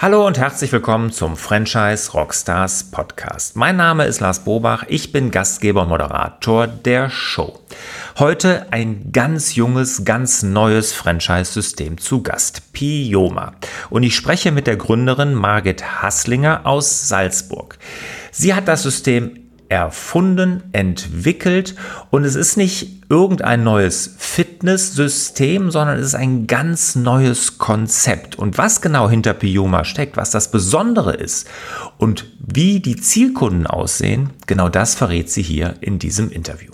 Hallo und herzlich willkommen zum Franchise Rockstars Podcast. Mein Name ist Lars Bobach, ich bin Gastgeber und Moderator der Show. Heute ein ganz junges, ganz neues Franchise-System zu Gast, Pioma. Und ich spreche mit der Gründerin Margit Hasslinger aus Salzburg. Sie hat das System erfunden, entwickelt und es ist nicht irgendein neues Fitnesssystem, sondern es ist ein ganz neues Konzept. Und was genau hinter Pioma steckt, was das Besondere ist und wie die Zielkunden aussehen, genau das verrät sie hier in diesem Interview.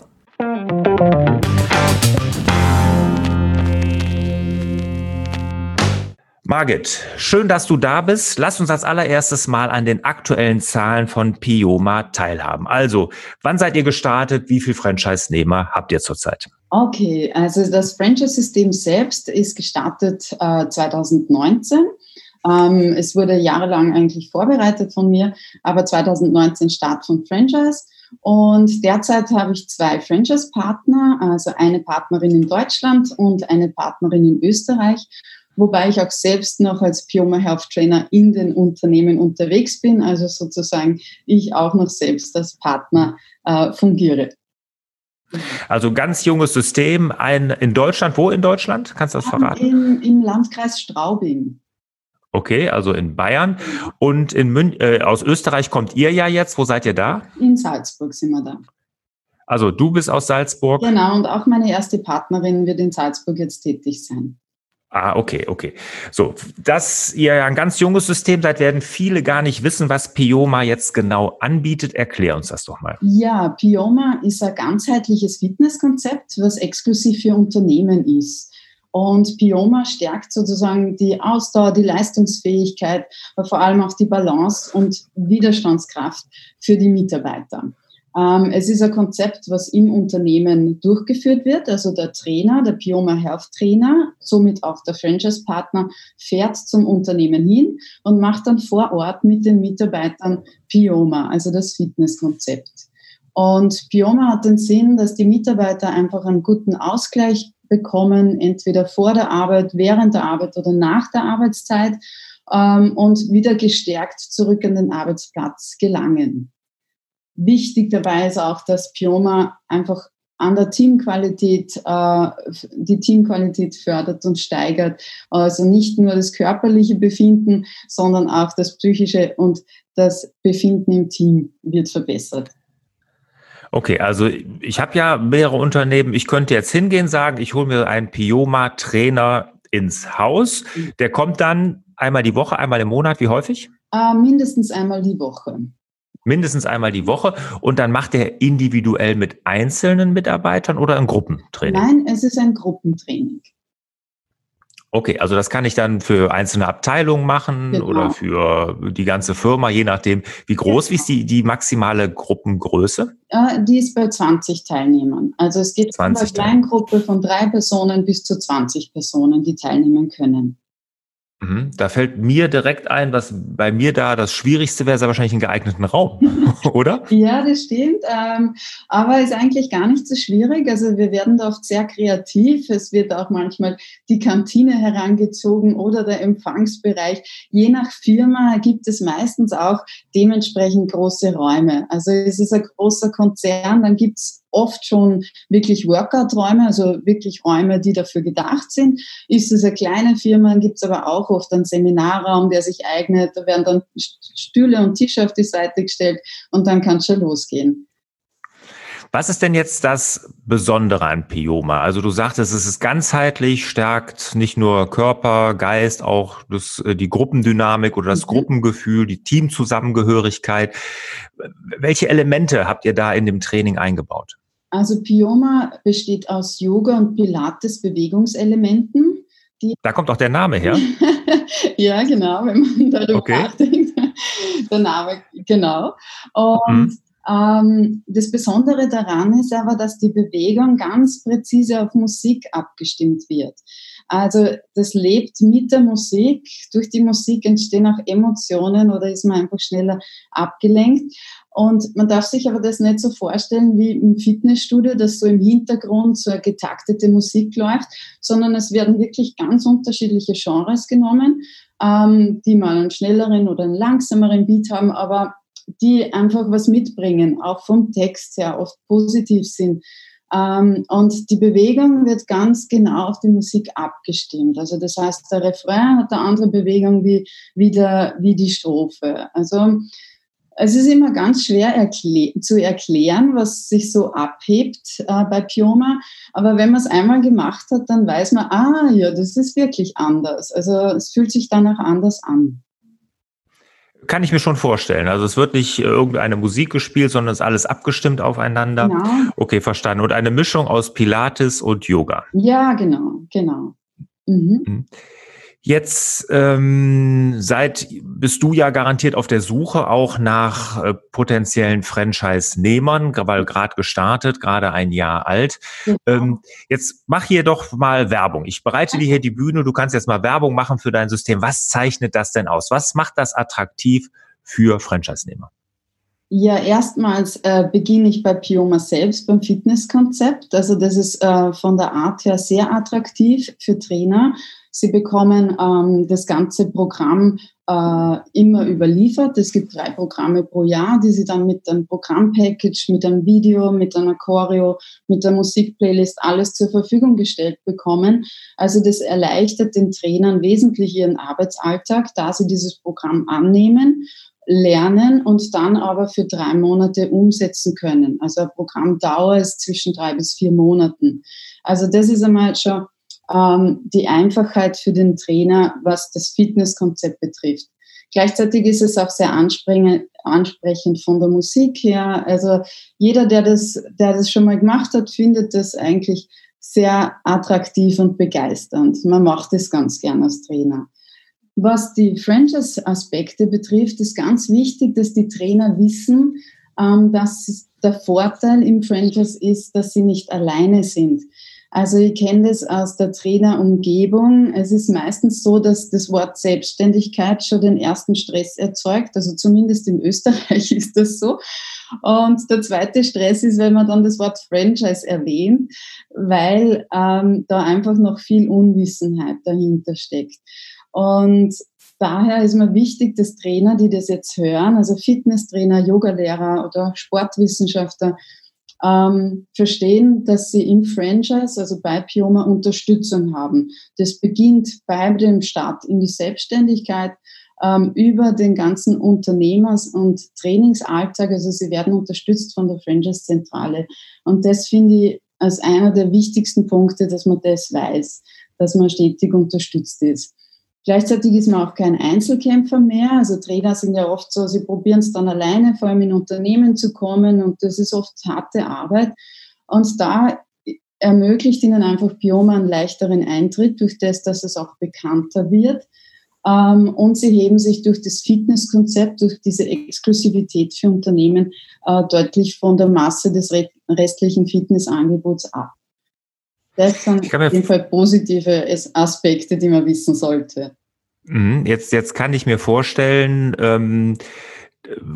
Margit, schön, dass du da bist. Lass uns als allererstes mal an den aktuellen Zahlen von Pioma teilhaben. Also, wann seid ihr gestartet? Wie viele Franchise-Nehmer habt ihr zurzeit? Okay, also das Franchise-System selbst ist gestartet äh, 2019. Ähm, es wurde jahrelang eigentlich vorbereitet von mir, aber 2019 Start von Franchise. Und derzeit habe ich zwei Franchise-Partner, also eine Partnerin in Deutschland und eine Partnerin in Österreich wobei ich auch selbst noch als Pioma Health Trainer in den Unternehmen unterwegs bin, also sozusagen ich auch noch selbst als Partner äh, fungiere. Also ganz junges System, ein in Deutschland, wo in Deutschland? Kannst du das verraten? In, Im Landkreis Straubing. Okay, also in Bayern. Und in Mün äh, aus Österreich kommt ihr ja jetzt. Wo seid ihr da? In Salzburg sind wir da. Also du bist aus Salzburg. Genau, und auch meine erste Partnerin wird in Salzburg jetzt tätig sein. Ah, okay, okay. So, dass ihr ja ein ganz junges System seid, werden viele gar nicht wissen, was Pioma jetzt genau anbietet. Erklär uns das doch mal. Ja, Pioma ist ein ganzheitliches Fitnesskonzept, was exklusiv für Unternehmen ist. Und Pioma stärkt sozusagen die Ausdauer, die Leistungsfähigkeit, aber vor allem auch die Balance und Widerstandskraft für die Mitarbeiter. Ähm, es ist ein Konzept, was im Unternehmen durchgeführt wird. Also der Trainer, der Pioma Health Trainer, somit auch der Franchise-Partner, fährt zum Unternehmen hin und macht dann vor Ort mit den Mitarbeitern Pioma, also das Fitnesskonzept. Und Pioma hat den Sinn, dass die Mitarbeiter einfach einen guten Ausgleich bekommen, entweder vor der Arbeit, während der Arbeit oder nach der Arbeitszeit ähm, und wieder gestärkt zurück an den Arbeitsplatz gelangen. Wichtig dabei ist auch, dass Pioma einfach an der Teamqualität, äh, die Teamqualität fördert und steigert. Also nicht nur das körperliche Befinden, sondern auch das psychische und das Befinden im Team wird verbessert. Okay, also ich habe ja mehrere Unternehmen. Ich könnte jetzt hingehen, sagen, ich hole mir einen Pioma-Trainer ins Haus. Mhm. Der kommt dann einmal die Woche, einmal im Monat. Wie häufig? Äh, mindestens einmal die Woche mindestens einmal die Woche und dann macht er individuell mit einzelnen Mitarbeitern oder ein Gruppentraining? Nein, es ist ein Gruppentraining. Okay, also das kann ich dann für einzelne Abteilungen machen genau. oder für die ganze Firma, je nachdem, wie groß, genau. wie ist die, die maximale Gruppengröße? Äh, die ist bei 20 Teilnehmern. Also es geht von einer Kleingruppe von drei Personen bis zu 20 Personen, die teilnehmen können. Mhm. Da fällt mir direkt ein, was bei mir da das Schwierigste wäre, ist wahrscheinlich einen geeigneten Raum, oder? Ja, das stimmt. Ähm, aber ist eigentlich gar nicht so schwierig. Also wir werden da oft sehr kreativ. Es wird auch manchmal die Kantine herangezogen oder der Empfangsbereich. Je nach Firma gibt es meistens auch dementsprechend große Räume. Also es ist ein großer Konzern, dann gibt es oft schon wirklich Workout-Räume, also wirklich Räume, die dafür gedacht sind. Ist es eine kleine Firma, gibt es aber auch oft einen Seminarraum, der sich eignet. Da werden dann Stühle und Tische auf die Seite gestellt und dann kann es schon losgehen. Was ist denn jetzt das Besondere an Pioma? Also du sagtest, es ist ganzheitlich, stärkt nicht nur Körper, Geist, auch das, äh, die Gruppendynamik oder das mhm. Gruppengefühl, die Teamzusammengehörigkeit. Welche Elemente habt ihr da in dem Training eingebaut? Also Pioma besteht aus Yoga und Pilates Bewegungselementen. da kommt auch der Name her. ja, genau, wenn man darüber okay. nachdenkt. Der Name, genau. Und mhm. ähm, das Besondere daran ist aber, dass die Bewegung ganz präzise auf Musik abgestimmt wird. Also das lebt mit der Musik. Durch die Musik entstehen auch Emotionen oder ist man einfach schneller abgelenkt. Und man darf sich aber das nicht so vorstellen wie im Fitnessstudio, dass so im Hintergrund so eine getaktete Musik läuft, sondern es werden wirklich ganz unterschiedliche Genres genommen. ähm, die mal einen schnelleren oder einen langsameren Beat haben, aber die einfach was mitbringen, auch vom Text her oft positiv sind. Ähm, und die Bewegung wird ganz genau auf die Musik abgestimmt. Also das heißt, der Refrain hat eine andere Bewegung wie, wie, der, wie die Strophe. Also es ist immer ganz schwer erklä zu erklären, was sich so abhebt äh, bei Pioma. Aber wenn man es einmal gemacht hat, dann weiß man, ah ja, das ist wirklich anders. Also es fühlt sich danach anders an. Kann ich mir schon vorstellen. Also es wird nicht irgendeine Musik gespielt, sondern es ist alles abgestimmt aufeinander. Genau. Okay, verstanden. Und eine Mischung aus Pilates und Yoga. Ja, genau, genau. Mhm. mhm. Jetzt ähm, seit bist du ja garantiert auf der Suche auch nach äh, potenziellen Franchise-Nehmern, weil gerade gestartet, gerade ein Jahr alt. Ja. Ähm, jetzt mach hier doch mal Werbung. Ich bereite dir hier die Bühne. Du kannst jetzt mal Werbung machen für dein System. Was zeichnet das denn aus? Was macht das attraktiv für Franchise-Nehmer? Ja, erstmals äh, beginne ich bei Pioma selbst beim Fitnesskonzept. Also das ist äh, von der Art her sehr attraktiv für Trainer Sie bekommen ähm, das ganze Programm äh, immer überliefert. Es gibt drei Programme pro Jahr, die Sie dann mit einem Programmpackage, mit einem Video, mit einer Choreo, mit der Musikplaylist alles zur Verfügung gestellt bekommen. Also das erleichtert den Trainern wesentlich ihren Arbeitsalltag, da sie dieses Programm annehmen lernen und dann aber für drei Monate umsetzen können. Also eine Programmdauer ist zwischen drei bis vier Monaten. Also das ist einmal schon ähm, die Einfachheit für den Trainer, was das Fitnesskonzept betrifft. Gleichzeitig ist es auch sehr ansprechend von der Musik her. Also jeder, der das, der das schon mal gemacht hat, findet das eigentlich sehr attraktiv und begeisternd. Man macht es ganz gern als Trainer. Was die Franchise-Aspekte betrifft, ist ganz wichtig, dass die Trainer wissen, ähm, dass der Vorteil im Franchise ist, dass sie nicht alleine sind. Also ich kenne das aus der Trainerumgebung. Es ist meistens so, dass das Wort Selbstständigkeit schon den ersten Stress erzeugt. Also zumindest in Österreich ist das so. Und der zweite Stress ist, wenn man dann das Wort Franchise erwähnt, weil ähm, da einfach noch viel Unwissenheit dahinter steckt. Und daher ist mir wichtig, dass Trainer, die das jetzt hören, also Fitnesstrainer, Yogalehrer oder Sportwissenschaftler, ähm, verstehen, dass sie im Franchise, also bei Pioma, Unterstützung haben. Das beginnt bei dem Start in die Selbstständigkeit ähm, über den ganzen Unternehmers- und Trainingsalltag. Also sie werden unterstützt von der Franchise-Zentrale. Und das finde ich als einer der wichtigsten Punkte, dass man das weiß, dass man stetig unterstützt ist. Gleichzeitig ist man auch kein Einzelkämpfer mehr. Also Trainer sind ja oft so, sie probieren es dann alleine, vor allem in Unternehmen zu kommen und das ist oft harte Arbeit. Und da ermöglicht ihnen einfach Bioma einen leichteren Eintritt durch das, dass es auch bekannter wird. Ähm, und sie heben sich durch das Fitnesskonzept, durch diese Exklusivität für Unternehmen äh, deutlich von der Masse des restlichen Fitnessangebots ab. Das sind auf jeden Fall positive Aspekte, die man wissen sollte. Mhm, jetzt, jetzt kann ich mir vorstellen, ähm,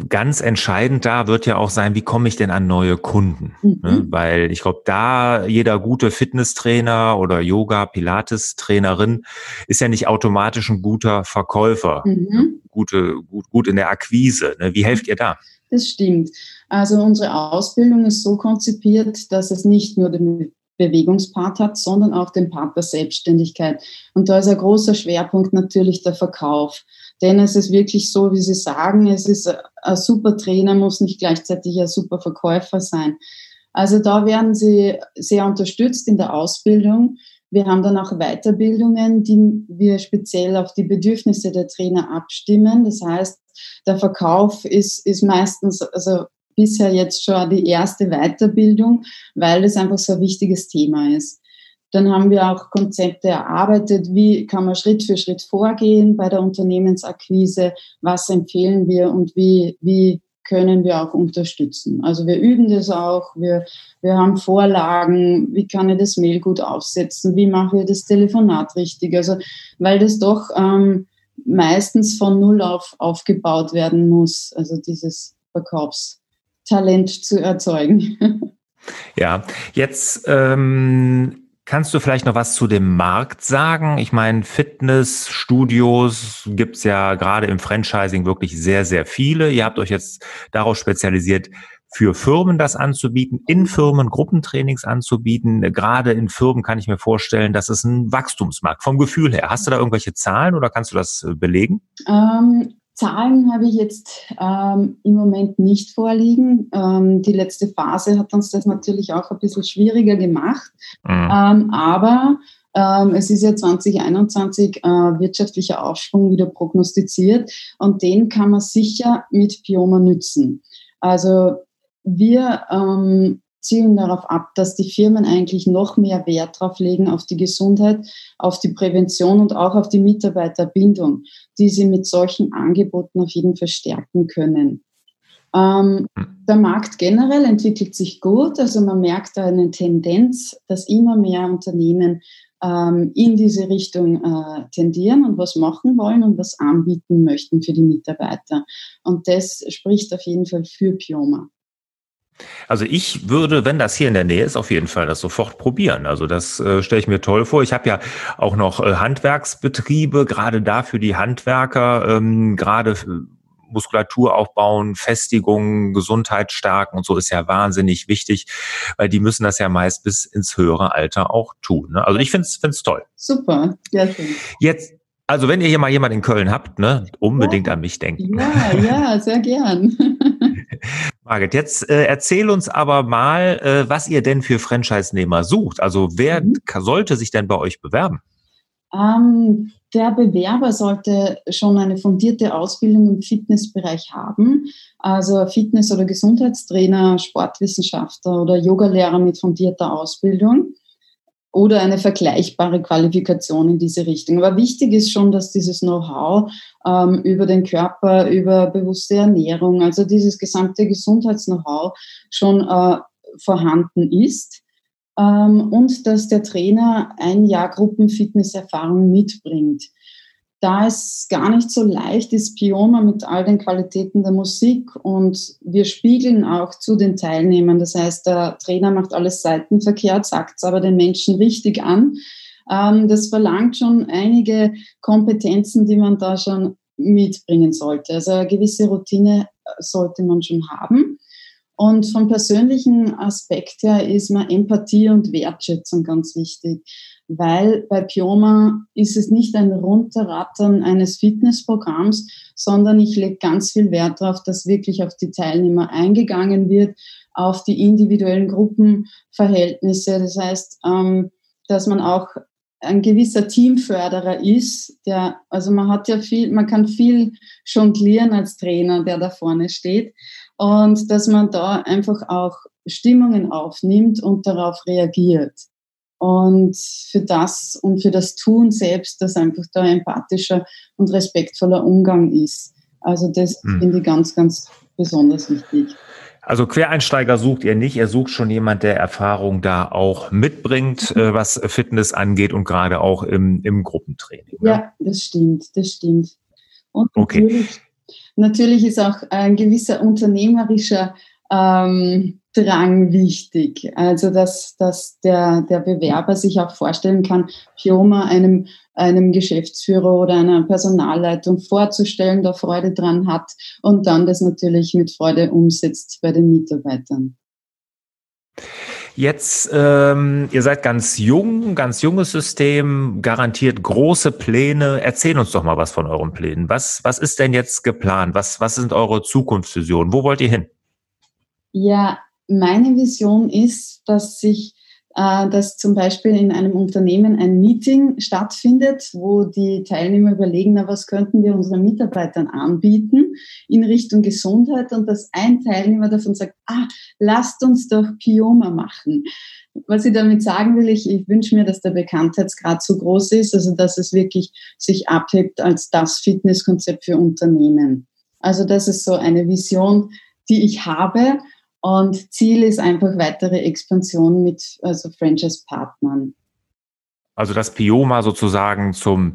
ganz entscheidend da wird ja auch sein, wie komme ich denn an neue Kunden? Mhm. Ne? Weil ich glaube, da jeder gute Fitnesstrainer oder Yoga, Pilates-Trainerin ist ja nicht automatisch ein guter Verkäufer, mhm. Ne? gute, gut, gut in der Akquise. Ne? Wie helft ihr da? Das stimmt. Also unsere Ausbildung ist so konzipiert, dass es nicht nur den Bewegungspart hat, sondern auch den Part der Selbstständigkeit. Und da ist ein großer Schwerpunkt natürlich der Verkauf. Denn es ist wirklich so, wie Sie sagen, es ist ein super Trainer, muss nicht gleichzeitig ein super Verkäufer sein. Also da werden Sie sehr unterstützt in der Ausbildung. Wir haben dann auch Weiterbildungen, die wir speziell auf die Bedürfnisse der Trainer abstimmen. Das heißt, der Verkauf ist, ist meistens, also bisher jetzt schon die erste Weiterbildung, weil es einfach so ein wichtiges Thema ist. Dann haben wir auch Konzepte erarbeitet, wie kann man Schritt für Schritt vorgehen bei der Unternehmensakquise, was empfehlen wir und wie, wie können wir auch unterstützen. Also wir üben das auch, wir, wir haben Vorlagen, wie kann ich das Mail gut aufsetzen, wie mache ich das Telefonat richtig. Also weil das doch ähm, meistens von Null auf aufgebaut werden muss, also dieses Verkaufs. Talent zu erzeugen. Ja, jetzt ähm, Kannst du vielleicht noch was zu dem Markt sagen? Ich meine, Fitnessstudios gibt's ja gerade im Franchising wirklich sehr, sehr viele. Ihr habt euch jetzt darauf spezialisiert, für Firmen das anzubieten, in Firmen Gruppentrainings anzubieten. Gerade in Firmen kann ich mir vorstellen, dass es ein Wachstumsmarkt vom Gefühl her. Hast du da irgendwelche Zahlen oder kannst du das äh, belegen? Ähm, Zahlen habe ich jetzt ähm, im Moment nicht vorliegen. Ähm, die letzte Phase hat uns das natürlich auch ein bisschen schwieriger gemacht. Mhm. Ähm, aber ähm, es ist ja 2021 äh, wirtschaftlicher Aufschwung wieder prognostiziert und den kann man sicher mit Pioma nützen. Also wir ähm, zielen darauf ab, dass die Firmen eigentlich noch mehr Wert drauf legen auf die Gesundheit, auf die Prävention und auch auf die Mitarbeiterbindung, die sie mit solchen Angeboten auf jeden Fall stärken können. Ähm, der Markt generell entwickelt sich gut, also man merkt da eine Tendenz, dass immer mehr Unternehmen ähm, in diese Richtung äh, tendieren und was machen wollen und was anbieten möchten für die Mitarbeiter. Und das spricht auf jeden Fall für Pioma. Also ich würde, wenn das hier in der Nähe ist, auf jeden Fall das sofort probieren. Also das äh, stelle ich mir toll vor. Ich habe ja auch noch äh, Handwerksbetriebe, gerade da für die Handwerker, ähm, gerade Muskulatur aufbauen, Festigung, Gesundheit stärken und so ist ja wahnsinnig wichtig, weil die müssen das ja meist bis ins höhere Alter auch tun. Ne? Also ich finde es toll. Super, sehr schön. Jetzt also wenn ihr hier mal jemanden in Köln habt, ne, unbedingt ja. an mich denken. Ja, ja, sehr gern. Margit, jetzt äh, erzähl uns aber mal, äh, was ihr denn für Franchise-Nehmer sucht. Also wer mhm. sollte sich denn bei euch bewerben? Ähm, der Bewerber sollte schon eine fundierte Ausbildung im Fitnessbereich haben, also Fitness- oder Gesundheitstrainer, Sportwissenschaftler oder Yogalehrer mit fundierter Ausbildung oder eine vergleichbare Qualifikation in diese Richtung. Aber wichtig ist schon, dass dieses Know-how ähm, über den Körper, über bewusste Ernährung, also dieses gesamte Gesundheits-Know-how schon äh, vorhanden ist ähm, und dass der Trainer ein Jahr Gruppenfitnesserfahrung mitbringt da es gar nicht so leicht ist, Pioma mit all den Qualitäten der Musik und wir spiegeln auch zu den Teilnehmern. Das heißt, der Trainer macht alles seitenverkehrt, sagt es aber den Menschen richtig an. Ähm, das verlangt schon einige Kompetenzen, die man da schon mitbringen sollte. Also eine gewisse Routine sollte man schon haben. Und vom persönlichen Aspekt her ist mir Empathie und Wertschätzung ganz wichtig weil bei Pioma ist es nicht ein Runterrattern eines Fitnessprogramms, sondern ich lege ganz viel Wert darauf, dass wirklich auf die Teilnehmer eingegangen wird, auf die individuellen Gruppenverhältnisse. Das heißt, ähm, dass man auch ein gewisser Teamförderer ist, der, also man hat ja viel, man kann viel jonglieren als Trainer, der da vorne steht. Und dass man da einfach auch Stimmungen aufnimmt und darauf reagiert. Und für das und für das Tun selbst, dass einfach da empathischer und respektvoller Umgang ist. Also das mhm. finde ich ganz, ganz besonders wichtig. Also Quereinsteiger sucht ihr nicht, ihr sucht schon jemand, der Erfahrung da auch mitbringt, mhm. äh, was Fitness angeht und gerade auch im, im Gruppentraining. Ne? Ja, das stimmt, das stimmt. Und okay. natürlich, natürlich ist auch ein gewisser unternehmerischer ähm, Drang wichtig. Also, dass, dass der, der Bewerber sich auch vorstellen kann, Pioma einem, einem Geschäftsführer oder einer Personalleitung vorzustellen, da Freude dran hat und dann das natürlich mit Freude umsetzt bei den Mitarbeitern. Jetzt, ähm, ihr seid ganz jung, ganz junges System, garantiert große Pläne. Erzähl uns doch mal was von euren Plänen. Was, was ist denn jetzt geplant? Was, was sind eure Zukunftsvisionen? Wo wollt ihr hin? Ja, meine Vision ist, dass sich dass zum Beispiel in einem Unternehmen ein Meeting stattfindet, wo die Teilnehmer überlegen, na, was könnten wir unseren Mitarbeitern anbieten in Richtung Gesundheit und dass ein Teilnehmer davon sagt, ah, lasst uns doch Pioma machen. Was ich damit sagen will, ich, ich wünsche mir, dass der Bekanntheitsgrad so groß ist, also dass es wirklich sich abhebt als das Fitnesskonzept für Unternehmen. Also das ist so eine Vision, die ich habe und Ziel ist einfach weitere Expansion mit also Franchise-Partnern. Also dass Pioma sozusagen zum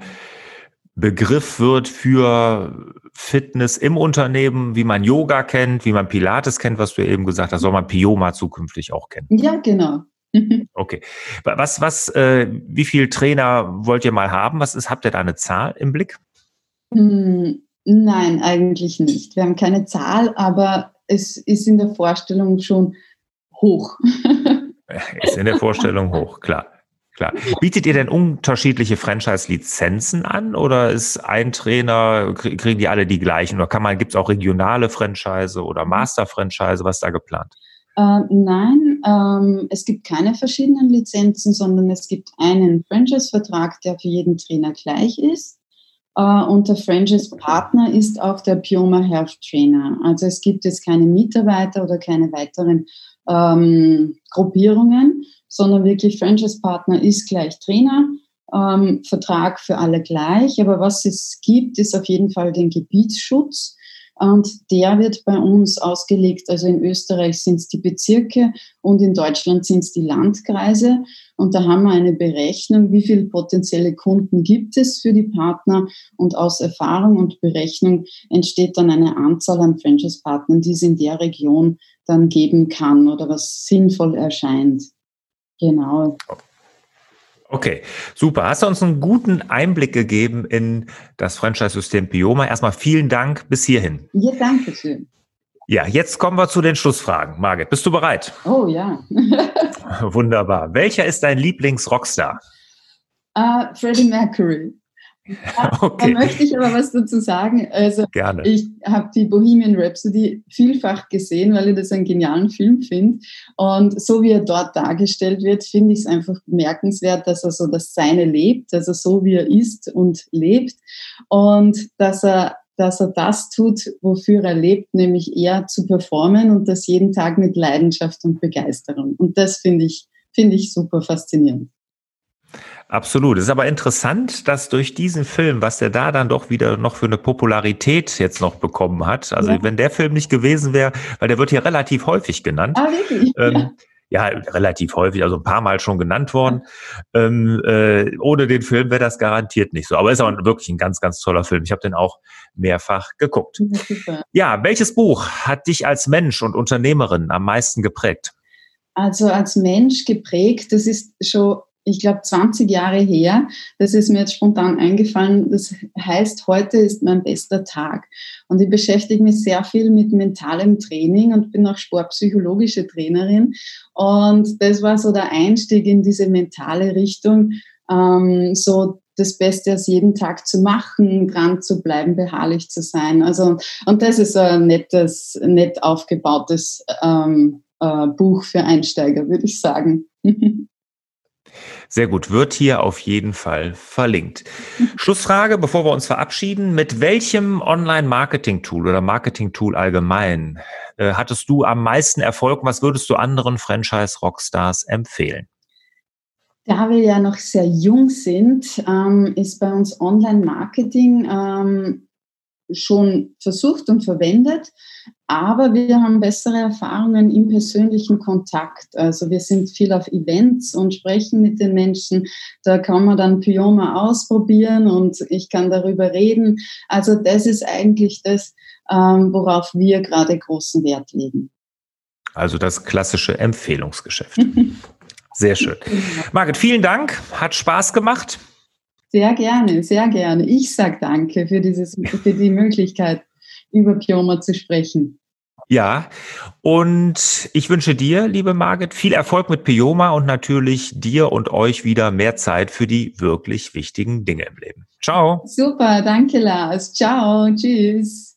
Begriff wird für Fitness im Unternehmen, wie man Yoga kennt, wie man Pilates kennt, was du eben gesagt hast, soll man Pioma zukünftig auch kennen. Ja, genau. Okay. Was, was, äh, wie viel Trainer wollt ihr mal haben? Was ist, habt ihr da eine Zahl im Blick? Hm, nein, eigentlich nicht. Wir haben keine Zahl, aber es ist in der Vorstellung schon hoch. ist in der Vorstellung hoch, klar. Klar. Bietet ihr denn unterschiedliche Franchise-Lizenzen an oder ist ein Trainer, kriegen die alle die gleichen? Oder kann man, gibt es auch regionale Franchise oder Master-Franchise? Was ist da geplant? Äh, nein, ähm, es gibt keine verschiedenen Lizenzen, sondern es gibt einen Franchise-Vertrag, der für jeden Trainer gleich ist. Uh, und der Franchise-Partner ist auch der Pioma Health Trainer. Also es gibt jetzt keine Mitarbeiter oder keine weiteren ähm, Gruppierungen, sondern wirklich Franchise-Partner ist gleich Trainer, ähm, Vertrag für alle gleich. Aber was es gibt, ist auf jeden Fall den Gebietsschutz. Und der wird bei uns ausgelegt, also in Österreich sind es die Bezirke und in Deutschland sind es die Landkreise. Und da haben wir eine Berechnung, wie viele potenzielle Kunden gibt es für die Partner. Und aus Erfahrung und Berechnung entsteht dann eine Anzahl an Franchise-Partnern, die es in der Region dann geben kann oder was sinnvoll erscheint. Genau. Okay, super. Hast du uns einen guten Einblick gegeben in das Franchise-System Pioma? Erstmal vielen Dank bis hierhin. Ja, danke schön. Ja, jetzt kommen wir zu den Schlussfragen. Margit, bist du bereit? Oh ja. Wunderbar. Welcher ist dein Lieblings-Rockstar? Uh, Freddie Mercury. Okay. Da möchte ich aber was dazu sagen. Also, Gerne. Ich habe die Bohemian Rhapsody vielfach gesehen, weil ich das einen genialen Film finde. Und so wie er dort dargestellt wird, finde ich es einfach bemerkenswert, dass er so das Seine lebt, also so wie er ist und lebt. Und dass er dass er das tut, wofür er lebt, nämlich eher zu performen und das jeden Tag mit Leidenschaft und Begeisterung. Und das finde ich, finde ich super faszinierend. Absolut. Es ist aber interessant, dass durch diesen Film, was der da dann doch wieder noch für eine Popularität jetzt noch bekommen hat, also ja. wenn der Film nicht gewesen wäre, weil der wird hier relativ häufig genannt. Ah, wirklich? Ähm, ja, relativ häufig, also ein paar Mal schon genannt worden. Ähm, äh, ohne den Film wäre das garantiert nicht so. Aber ist auch wirklich ein ganz, ganz toller Film. Ich habe den auch mehrfach geguckt. Ja, ja, welches Buch hat dich als Mensch und Unternehmerin am meisten geprägt? Also als Mensch geprägt, das ist schon ich glaube, 20 Jahre her. Das ist mir jetzt spontan eingefallen. Das heißt, heute ist mein bester Tag. Und ich beschäftige mich sehr viel mit mentalem Training und bin auch sportpsychologische Trainerin. Und das war so der Einstieg in diese mentale Richtung, ähm, so das Beste aus jedem Tag zu machen, dran zu bleiben, beharrlich zu sein. Also, und das ist ein nettes, nett aufgebautes ähm, äh, Buch für Einsteiger, würde ich sagen. Sehr gut, wird hier auf jeden Fall verlinkt. Schlussfrage, bevor wir uns verabschieden. Mit welchem Online-Marketing-Tool oder Marketing-Tool allgemein äh, hattest du am meisten Erfolg? Was würdest du anderen Franchise-Rockstars empfehlen? Da wir ja noch sehr jung sind, ähm, ist bei uns Online-Marketing ähm, schon versucht und verwendet, aber wir haben bessere Erfahrungen im persönlichen Kontakt. Also wir sind viel auf Events und sprechen mit den Menschen. Da kann man dann Pyoma ausprobieren und ich kann darüber reden. Also das ist eigentlich das, ähm, worauf wir gerade großen Wert legen. Also das klassische Empfehlungsgeschäft. Sehr schön. Margit, vielen Dank. Hat Spaß gemacht. Sehr gerne, sehr gerne. Ich sage danke für, dieses, für die Möglichkeit, über Pioma zu sprechen. Ja, und ich wünsche dir, liebe Margit, viel Erfolg mit Pioma und natürlich dir und euch wieder mehr Zeit für die wirklich wichtigen Dinge im Leben. Ciao. Super, danke Lars. Ciao, tschüss.